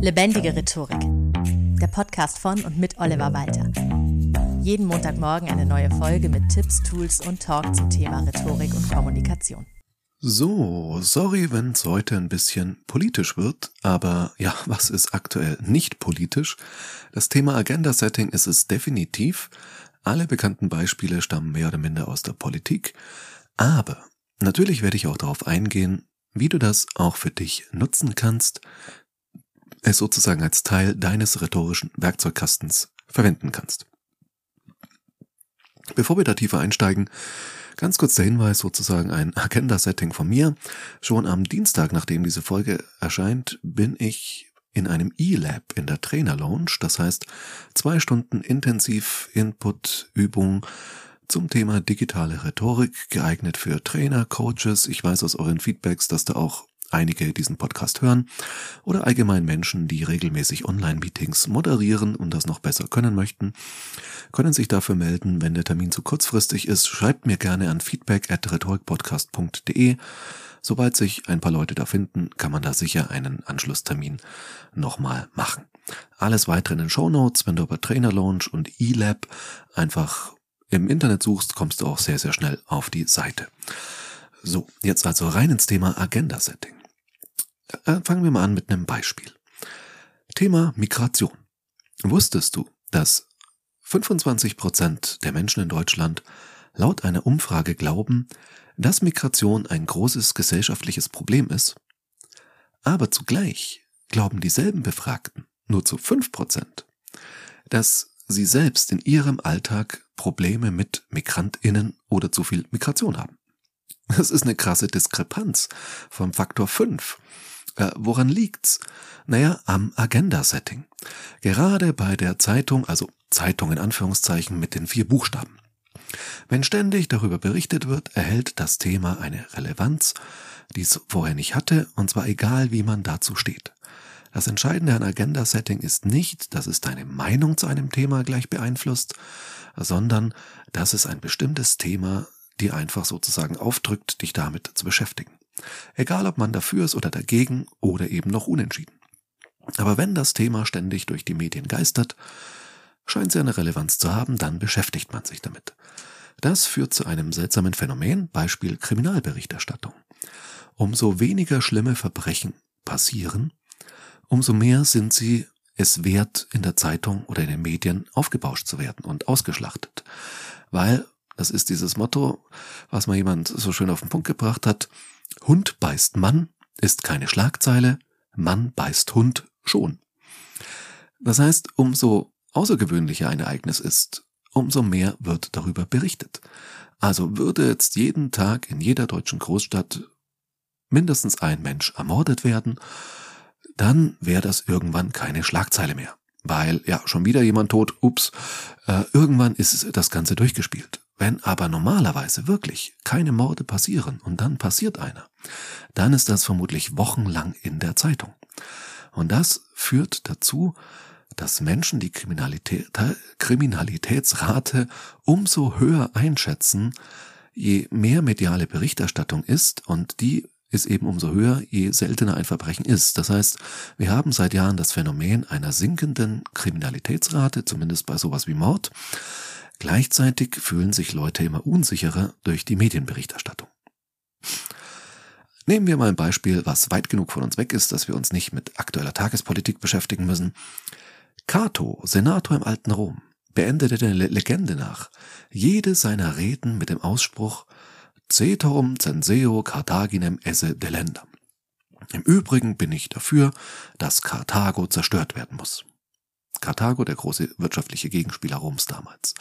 Lebendige Rhetorik. Der Podcast von und mit Oliver Walter. Jeden Montagmorgen eine neue Folge mit Tipps, Tools und Talk zum Thema Rhetorik und Kommunikation. So, sorry, wenn es heute ein bisschen politisch wird, aber ja, was ist aktuell nicht politisch? Das Thema Agenda Setting ist es definitiv. Alle bekannten Beispiele stammen mehr oder minder aus der Politik, aber natürlich werde ich auch darauf eingehen, wie du das auch für dich nutzen kannst, es sozusagen als Teil deines rhetorischen Werkzeugkastens verwenden kannst. Bevor wir da tiefer einsteigen, ganz kurz der Hinweis sozusagen ein Agenda-Setting von mir. Schon am Dienstag, nachdem diese Folge erscheint, bin ich in einem E-Lab in der Trainer Lounge. Das heißt, zwei Stunden intensiv Input, Übung zum Thema digitale Rhetorik, geeignet für Trainer, Coaches. Ich weiß aus euren Feedbacks, dass da auch einige diesen Podcast hören oder allgemein Menschen, die regelmäßig Online-Meetings moderieren und das noch besser können möchten, können sich dafür melden, wenn der Termin zu kurzfristig ist. Schreibt mir gerne an feedback at rhetorikpodcast.de. Sobald sich ein paar Leute da finden, kann man da sicher einen Anschlusstermin nochmal machen. Alles weitere in den Show Notes, wenn du über Trainer Launch und eLab einfach im Internet suchst, kommst du auch sehr, sehr schnell auf die Seite. So, jetzt also rein ins Thema Agenda Setting. Äh, fangen wir mal an mit einem Beispiel. Thema Migration. Wusstest du, dass 25 Prozent der Menschen in Deutschland laut einer Umfrage glauben, dass Migration ein großes gesellschaftliches Problem ist? Aber zugleich glauben dieselben Befragten nur zu 5 Prozent, dass sie selbst in ihrem Alltag Probleme mit Migrantinnen oder zu viel Migration haben. Das ist eine krasse Diskrepanz vom Faktor 5. Äh, woran liegt's? Naja, am Agenda-Setting. Gerade bei der Zeitung, also Zeitung in Anführungszeichen mit den vier Buchstaben. Wenn ständig darüber berichtet wird, erhält das Thema eine Relevanz, die es vorher nicht hatte, und zwar egal, wie man dazu steht. Das Entscheidende an Agenda-Setting ist nicht, dass es deine Meinung zu einem Thema gleich beeinflusst, sondern dass es ein bestimmtes Thema dir einfach sozusagen aufdrückt, dich damit zu beschäftigen. Egal ob man dafür ist oder dagegen oder eben noch unentschieden. Aber wenn das Thema ständig durch die Medien geistert, scheint sie eine Relevanz zu haben, dann beschäftigt man sich damit. Das führt zu einem seltsamen Phänomen, Beispiel Kriminalberichterstattung. Umso weniger schlimme Verbrechen passieren, umso mehr sind sie es wert, in der Zeitung oder in den Medien aufgebauscht zu werden und ausgeschlachtet. Weil, das ist dieses Motto, was mal jemand so schön auf den Punkt gebracht hat, Hund beißt Mann ist keine Schlagzeile, Mann beißt Hund schon. Das heißt, umso außergewöhnlicher ein Ereignis ist, umso mehr wird darüber berichtet. Also würde jetzt jeden Tag in jeder deutschen Großstadt mindestens ein Mensch ermordet werden, dann wäre das irgendwann keine Schlagzeile mehr. Weil, ja, schon wieder jemand tot, ups, äh, irgendwann ist das Ganze durchgespielt. Wenn aber normalerweise wirklich keine Morde passieren und dann passiert einer, dann ist das vermutlich wochenlang in der Zeitung. Und das führt dazu, dass Menschen die Kriminalität, Kriminalitätsrate umso höher einschätzen, je mehr mediale Berichterstattung ist und die ist eben umso höher, je seltener ein Verbrechen ist. Das heißt, wir haben seit Jahren das Phänomen einer sinkenden Kriminalitätsrate, zumindest bei sowas wie Mord. Gleichzeitig fühlen sich Leute immer unsicherer durch die Medienberichterstattung. Nehmen wir mal ein Beispiel, was weit genug von uns weg ist, dass wir uns nicht mit aktueller Tagespolitik beschäftigen müssen. Cato, Senator im alten Rom, beendete der Legende nach jede seiner Reden mit dem Ausspruch Ceterum censeo Carthaginem esse delendam. Im Übrigen bin ich dafür, dass Karthago zerstört werden muss. Karthago, der große wirtschaftliche Gegenspieler Roms damals.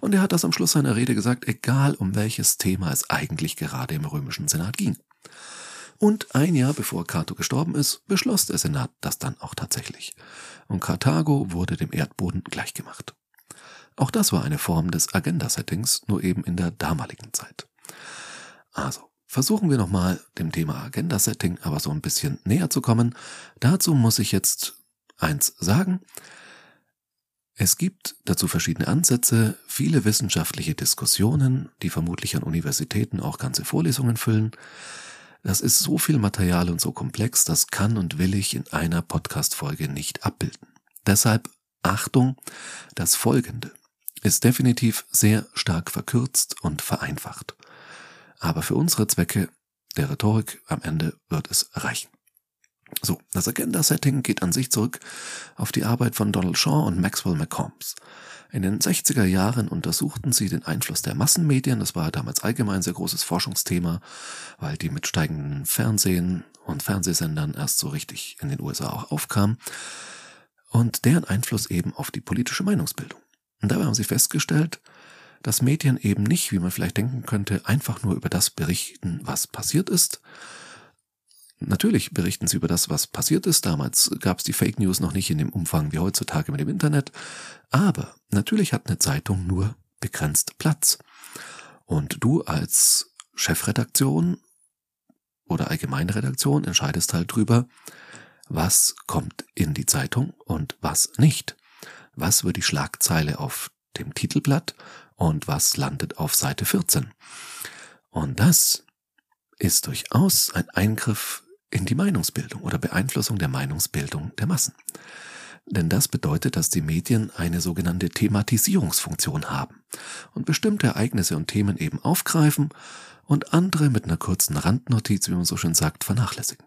Und er hat das am Schluss seiner Rede gesagt, egal um welches Thema es eigentlich gerade im römischen Senat ging. Und ein Jahr bevor Cato gestorben ist, beschloss der Senat das dann auch tatsächlich. Und Karthago wurde dem Erdboden gleichgemacht. Auch das war eine Form des Agenda-Settings, nur eben in der damaligen Zeit. Also, versuchen wir nochmal dem Thema Agenda-Setting aber so ein bisschen näher zu kommen. Dazu muss ich jetzt eins sagen. Es gibt dazu verschiedene Ansätze, viele wissenschaftliche Diskussionen, die vermutlich an Universitäten auch ganze Vorlesungen füllen. Das ist so viel Material und so komplex, das kann und will ich in einer Podcast-Folge nicht abbilden. Deshalb Achtung, das Folgende ist definitiv sehr stark verkürzt und vereinfacht. Aber für unsere Zwecke der Rhetorik am Ende wird es reichen. So, das Agenda-Setting geht an sich zurück auf die Arbeit von Donald Shaw und Maxwell McCombs. In den 60er Jahren untersuchten sie den Einfluss der Massenmedien. Das war damals allgemein ein sehr großes Forschungsthema, weil die mit steigenden Fernsehen und Fernsehsendern erst so richtig in den USA auch aufkamen. Und deren Einfluss eben auf die politische Meinungsbildung. Und dabei haben sie festgestellt, dass Medien eben nicht, wie man vielleicht denken könnte, einfach nur über das berichten, was passiert ist, Natürlich berichten sie über das, was passiert ist. Damals gab es die Fake News noch nicht in dem Umfang wie heutzutage mit dem Internet. Aber natürlich hat eine Zeitung nur begrenzt Platz. Und du als Chefredaktion oder allgemeine Redaktion entscheidest halt drüber, was kommt in die Zeitung und was nicht. Was wird die Schlagzeile auf dem Titelblatt und was landet auf Seite 14. Und das ist durchaus ein Eingriff in die Meinungsbildung oder Beeinflussung der Meinungsbildung der Massen. Denn das bedeutet, dass die Medien eine sogenannte Thematisierungsfunktion haben und bestimmte Ereignisse und Themen eben aufgreifen und andere mit einer kurzen Randnotiz, wie man so schön sagt, vernachlässigen.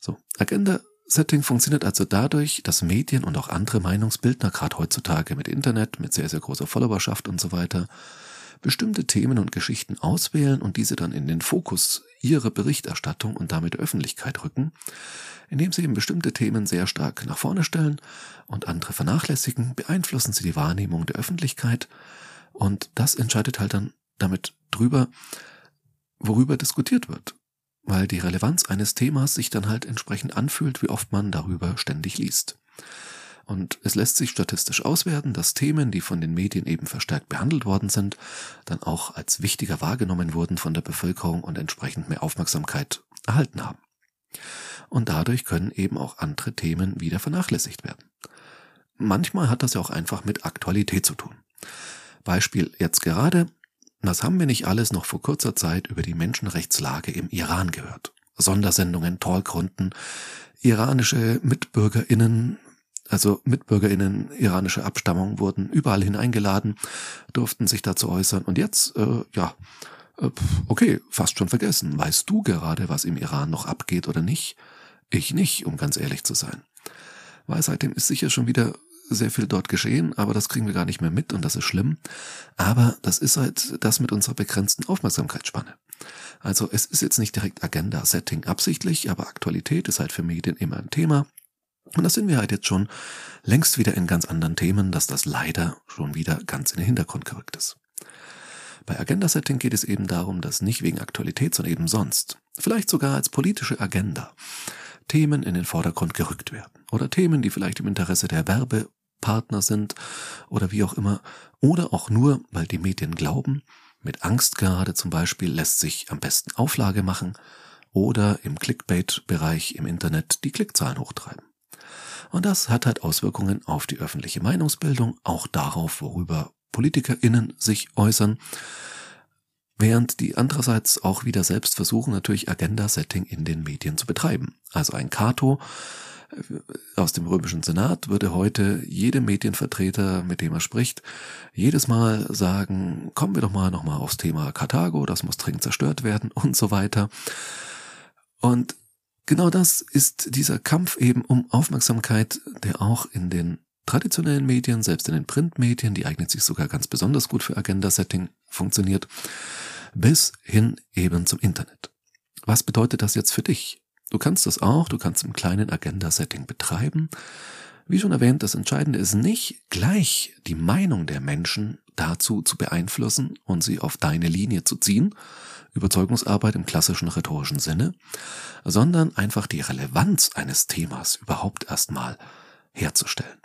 So, Agenda-Setting funktioniert also dadurch, dass Medien und auch andere Meinungsbildner, gerade heutzutage mit Internet, mit sehr, sehr großer Followerschaft und so weiter, bestimmte Themen und Geschichten auswählen und diese dann in den Fokus ihrer Berichterstattung und damit Öffentlichkeit rücken, indem sie eben bestimmte Themen sehr stark nach vorne stellen und andere vernachlässigen, beeinflussen sie die Wahrnehmung der Öffentlichkeit und das entscheidet halt dann damit drüber, worüber diskutiert wird, weil die Relevanz eines Themas sich dann halt entsprechend anfühlt, wie oft man darüber ständig liest. Und es lässt sich statistisch auswerten, dass Themen, die von den Medien eben verstärkt behandelt worden sind, dann auch als wichtiger wahrgenommen wurden von der Bevölkerung und entsprechend mehr Aufmerksamkeit erhalten haben. Und dadurch können eben auch andere Themen wieder vernachlässigt werden. Manchmal hat das ja auch einfach mit Aktualität zu tun. Beispiel jetzt gerade, was haben wir nicht alles noch vor kurzer Zeit über die Menschenrechtslage im Iran gehört? Sondersendungen, Talkrunden, iranische MitbürgerInnen also MitbürgerInnen iranischer Abstammung wurden überall hineingeladen, durften sich dazu äußern. Und jetzt, äh, ja, äh, okay, fast schon vergessen. Weißt du gerade, was im Iran noch abgeht oder nicht? Ich nicht, um ganz ehrlich zu sein. Weil seitdem ist sicher schon wieder sehr viel dort geschehen, aber das kriegen wir gar nicht mehr mit und das ist schlimm. Aber das ist halt das mit unserer begrenzten Aufmerksamkeitsspanne. Also es ist jetzt nicht direkt Agenda-Setting absichtlich, aber Aktualität ist halt für Medien immer ein Thema. Und das sind wir halt jetzt schon längst wieder in ganz anderen Themen, dass das leider schon wieder ganz in den Hintergrund gerückt ist. Bei Agenda-Setting geht es eben darum, dass nicht wegen Aktualität, sondern eben sonst, vielleicht sogar als politische Agenda, Themen in den Vordergrund gerückt werden. Oder Themen, die vielleicht im Interesse der Werbepartner sind oder wie auch immer. Oder auch nur, weil die Medien glauben, mit Angst gerade zum Beispiel lässt sich am besten Auflage machen oder im Clickbait-Bereich im Internet die Klickzahlen hochtreiben. Und das hat halt Auswirkungen auf die öffentliche Meinungsbildung, auch darauf, worüber PolitikerInnen sich äußern, während die andererseits auch wieder selbst versuchen, natürlich Agenda-Setting in den Medien zu betreiben. Also ein Cato äh, aus dem römischen Senat würde heute jedem Medienvertreter, mit dem er spricht, jedes Mal sagen, kommen wir doch mal nochmal aufs Thema Karthago, das muss dringend zerstört werden und so weiter. Und Genau das ist dieser Kampf eben um Aufmerksamkeit, der auch in den traditionellen Medien, selbst in den Printmedien, die eignet sich sogar ganz besonders gut für Agenda-Setting, funktioniert, bis hin eben zum Internet. Was bedeutet das jetzt für dich? Du kannst das auch, du kannst im kleinen Agenda-Setting betreiben. Wie schon erwähnt, das Entscheidende ist nicht gleich die Meinung der Menschen dazu zu beeinflussen und sie auf deine Linie zu ziehen, Überzeugungsarbeit im klassischen rhetorischen Sinne, sondern einfach die Relevanz eines Themas überhaupt erstmal herzustellen.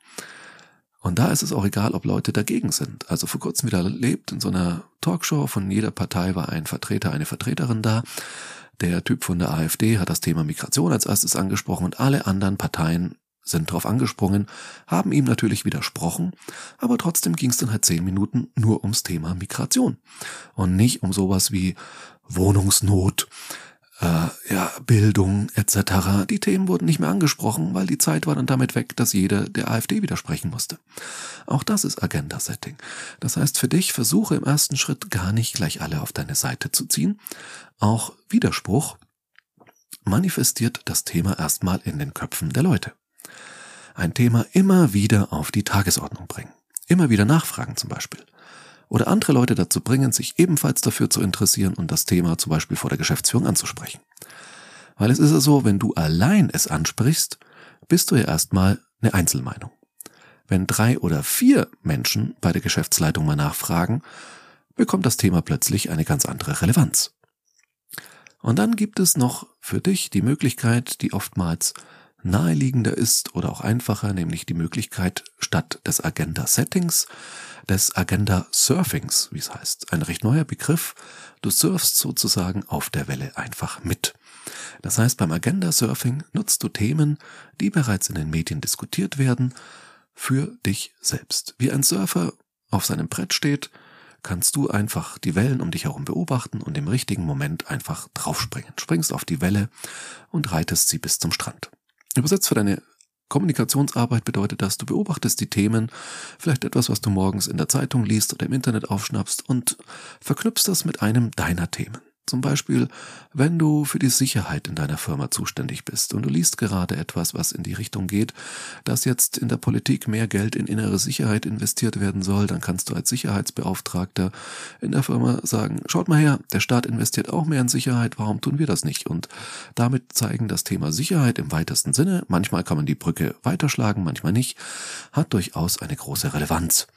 Und da ist es auch egal, ob Leute dagegen sind. Also vor kurzem wieder erlebt, in so einer Talkshow von jeder Partei war ein Vertreter, eine Vertreterin da. Der Typ von der AfD hat das Thema Migration als erstes angesprochen und alle anderen Parteien sind drauf angesprungen, haben ihm natürlich widersprochen, aber trotzdem ging es dann halt zehn Minuten nur ums Thema Migration und nicht um sowas wie Wohnungsnot, äh, ja, Bildung etc. Die Themen wurden nicht mehr angesprochen, weil die Zeit war dann damit weg, dass jeder der AfD widersprechen musste. Auch das ist Agenda-Setting. Das heißt, für dich versuche im ersten Schritt gar nicht gleich alle auf deine Seite zu ziehen. Auch Widerspruch manifestiert das Thema erstmal in den Köpfen der Leute. Ein Thema immer wieder auf die Tagesordnung bringen. Immer wieder nachfragen zum Beispiel oder andere Leute dazu bringen, sich ebenfalls dafür zu interessieren und das Thema zum Beispiel vor der Geschäftsführung anzusprechen. Weil es ist ja so, wenn du allein es ansprichst, bist du ja erstmal eine Einzelmeinung. Wenn drei oder vier Menschen bei der Geschäftsleitung mal nachfragen, bekommt das Thema plötzlich eine ganz andere Relevanz. Und dann gibt es noch für dich die Möglichkeit, die oftmals naheliegender ist oder auch einfacher, nämlich die Möglichkeit, statt des Agenda-Settings des Agenda-Surfings, wie es heißt. Ein recht neuer Begriff. Du surfst sozusagen auf der Welle einfach mit. Das heißt, beim Agenda-Surfing nutzt du Themen, die bereits in den Medien diskutiert werden, für dich selbst. Wie ein Surfer auf seinem Brett steht, kannst du einfach die Wellen um dich herum beobachten und im richtigen Moment einfach draufspringen. Springst auf die Welle und reitest sie bis zum Strand. Übersetzt für deine Kommunikationsarbeit bedeutet das, du beobachtest die Themen, vielleicht etwas, was du morgens in der Zeitung liest oder im Internet aufschnappst und verknüpfst das mit einem deiner Themen. Zum Beispiel, wenn du für die Sicherheit in deiner Firma zuständig bist und du liest gerade etwas, was in die Richtung geht, dass jetzt in der Politik mehr Geld in innere Sicherheit investiert werden soll, dann kannst du als Sicherheitsbeauftragter in der Firma sagen, schaut mal her, der Staat investiert auch mehr in Sicherheit, warum tun wir das nicht? Und damit zeigen das Thema Sicherheit im weitesten Sinne, manchmal kann man die Brücke weiterschlagen, manchmal nicht, hat durchaus eine große Relevanz.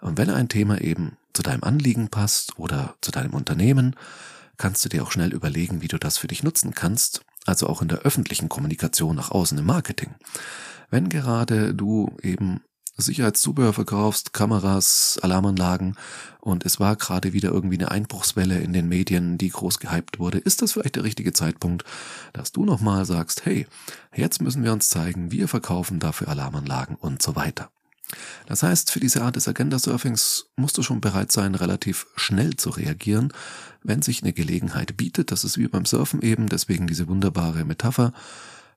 Und wenn ein Thema eben zu deinem Anliegen passt oder zu deinem Unternehmen, kannst du dir auch schnell überlegen, wie du das für dich nutzen kannst, also auch in der öffentlichen Kommunikation nach außen im Marketing. Wenn gerade du eben Sicherheitszubehör verkaufst, Kameras, Alarmanlagen und es war gerade wieder irgendwie eine Einbruchswelle in den Medien, die groß gehypt wurde, ist das vielleicht der richtige Zeitpunkt, dass du nochmal sagst, hey, jetzt müssen wir uns zeigen, wir verkaufen dafür Alarmanlagen und so weiter. Das heißt, für diese Art des Agenda-Surfings musst du schon bereit sein, relativ schnell zu reagieren, wenn sich eine Gelegenheit bietet. Das ist wie beim Surfen eben, deswegen diese wunderbare Metapher.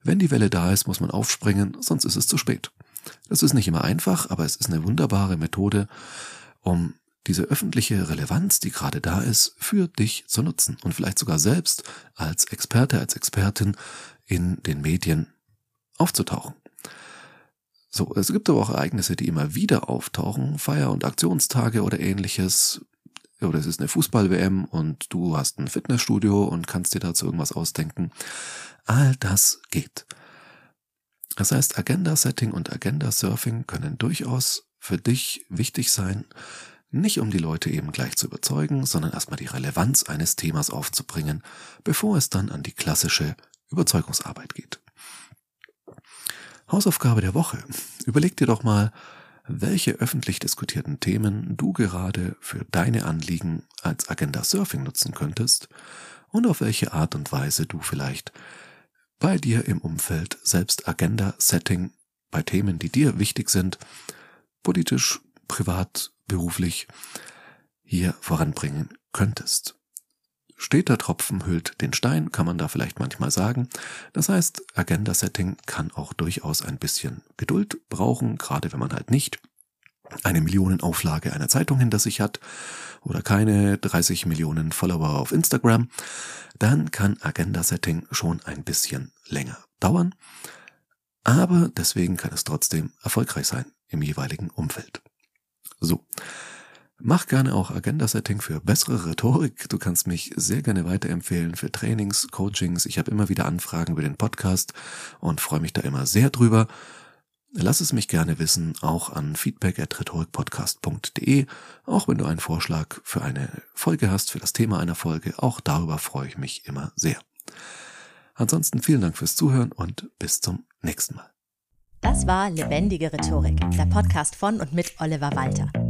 Wenn die Welle da ist, muss man aufspringen, sonst ist es zu spät. Das ist nicht immer einfach, aber es ist eine wunderbare Methode, um diese öffentliche Relevanz, die gerade da ist, für dich zu nutzen und vielleicht sogar selbst als Experte, als Expertin in den Medien aufzutauchen. So, es gibt aber auch Ereignisse, die immer wieder auftauchen, Feier- und Aktionstage oder ähnliches. Oder es ist eine Fußball-WM und du hast ein Fitnessstudio und kannst dir dazu irgendwas ausdenken. All das geht. Das heißt, Agenda-Setting und Agenda-Surfing können durchaus für dich wichtig sein, nicht um die Leute eben gleich zu überzeugen, sondern erstmal die Relevanz eines Themas aufzubringen, bevor es dann an die klassische Überzeugungsarbeit geht. Hausaufgabe der Woche. Überleg dir doch mal, welche öffentlich diskutierten Themen du gerade für deine Anliegen als Agenda Surfing nutzen könntest und auf welche Art und Weise du vielleicht bei dir im Umfeld selbst Agenda Setting bei Themen, die dir wichtig sind, politisch, privat, beruflich, hier voranbringen könntest. Steter Tropfen hüllt den Stein, kann man da vielleicht manchmal sagen. Das heißt, Agenda-Setting kann auch durchaus ein bisschen Geduld brauchen, gerade wenn man halt nicht eine Millionenauflage einer Zeitung hinter sich hat oder keine 30 Millionen Follower auf Instagram, dann kann Agenda-Setting schon ein bisschen länger dauern. Aber deswegen kann es trotzdem erfolgreich sein im jeweiligen Umfeld. So. Mach gerne auch Agenda-Setting für bessere Rhetorik. Du kannst mich sehr gerne weiterempfehlen für Trainings, Coachings. Ich habe immer wieder Anfragen über den Podcast und freue mich da immer sehr drüber. Lass es mich gerne wissen, auch an feedback at rhetorikpodcast.de, auch wenn du einen Vorschlag für eine Folge hast, für das Thema einer Folge. Auch darüber freue ich mich immer sehr. Ansonsten vielen Dank fürs Zuhören und bis zum nächsten Mal. Das war Lebendige Rhetorik, der Podcast von und mit Oliver Walter.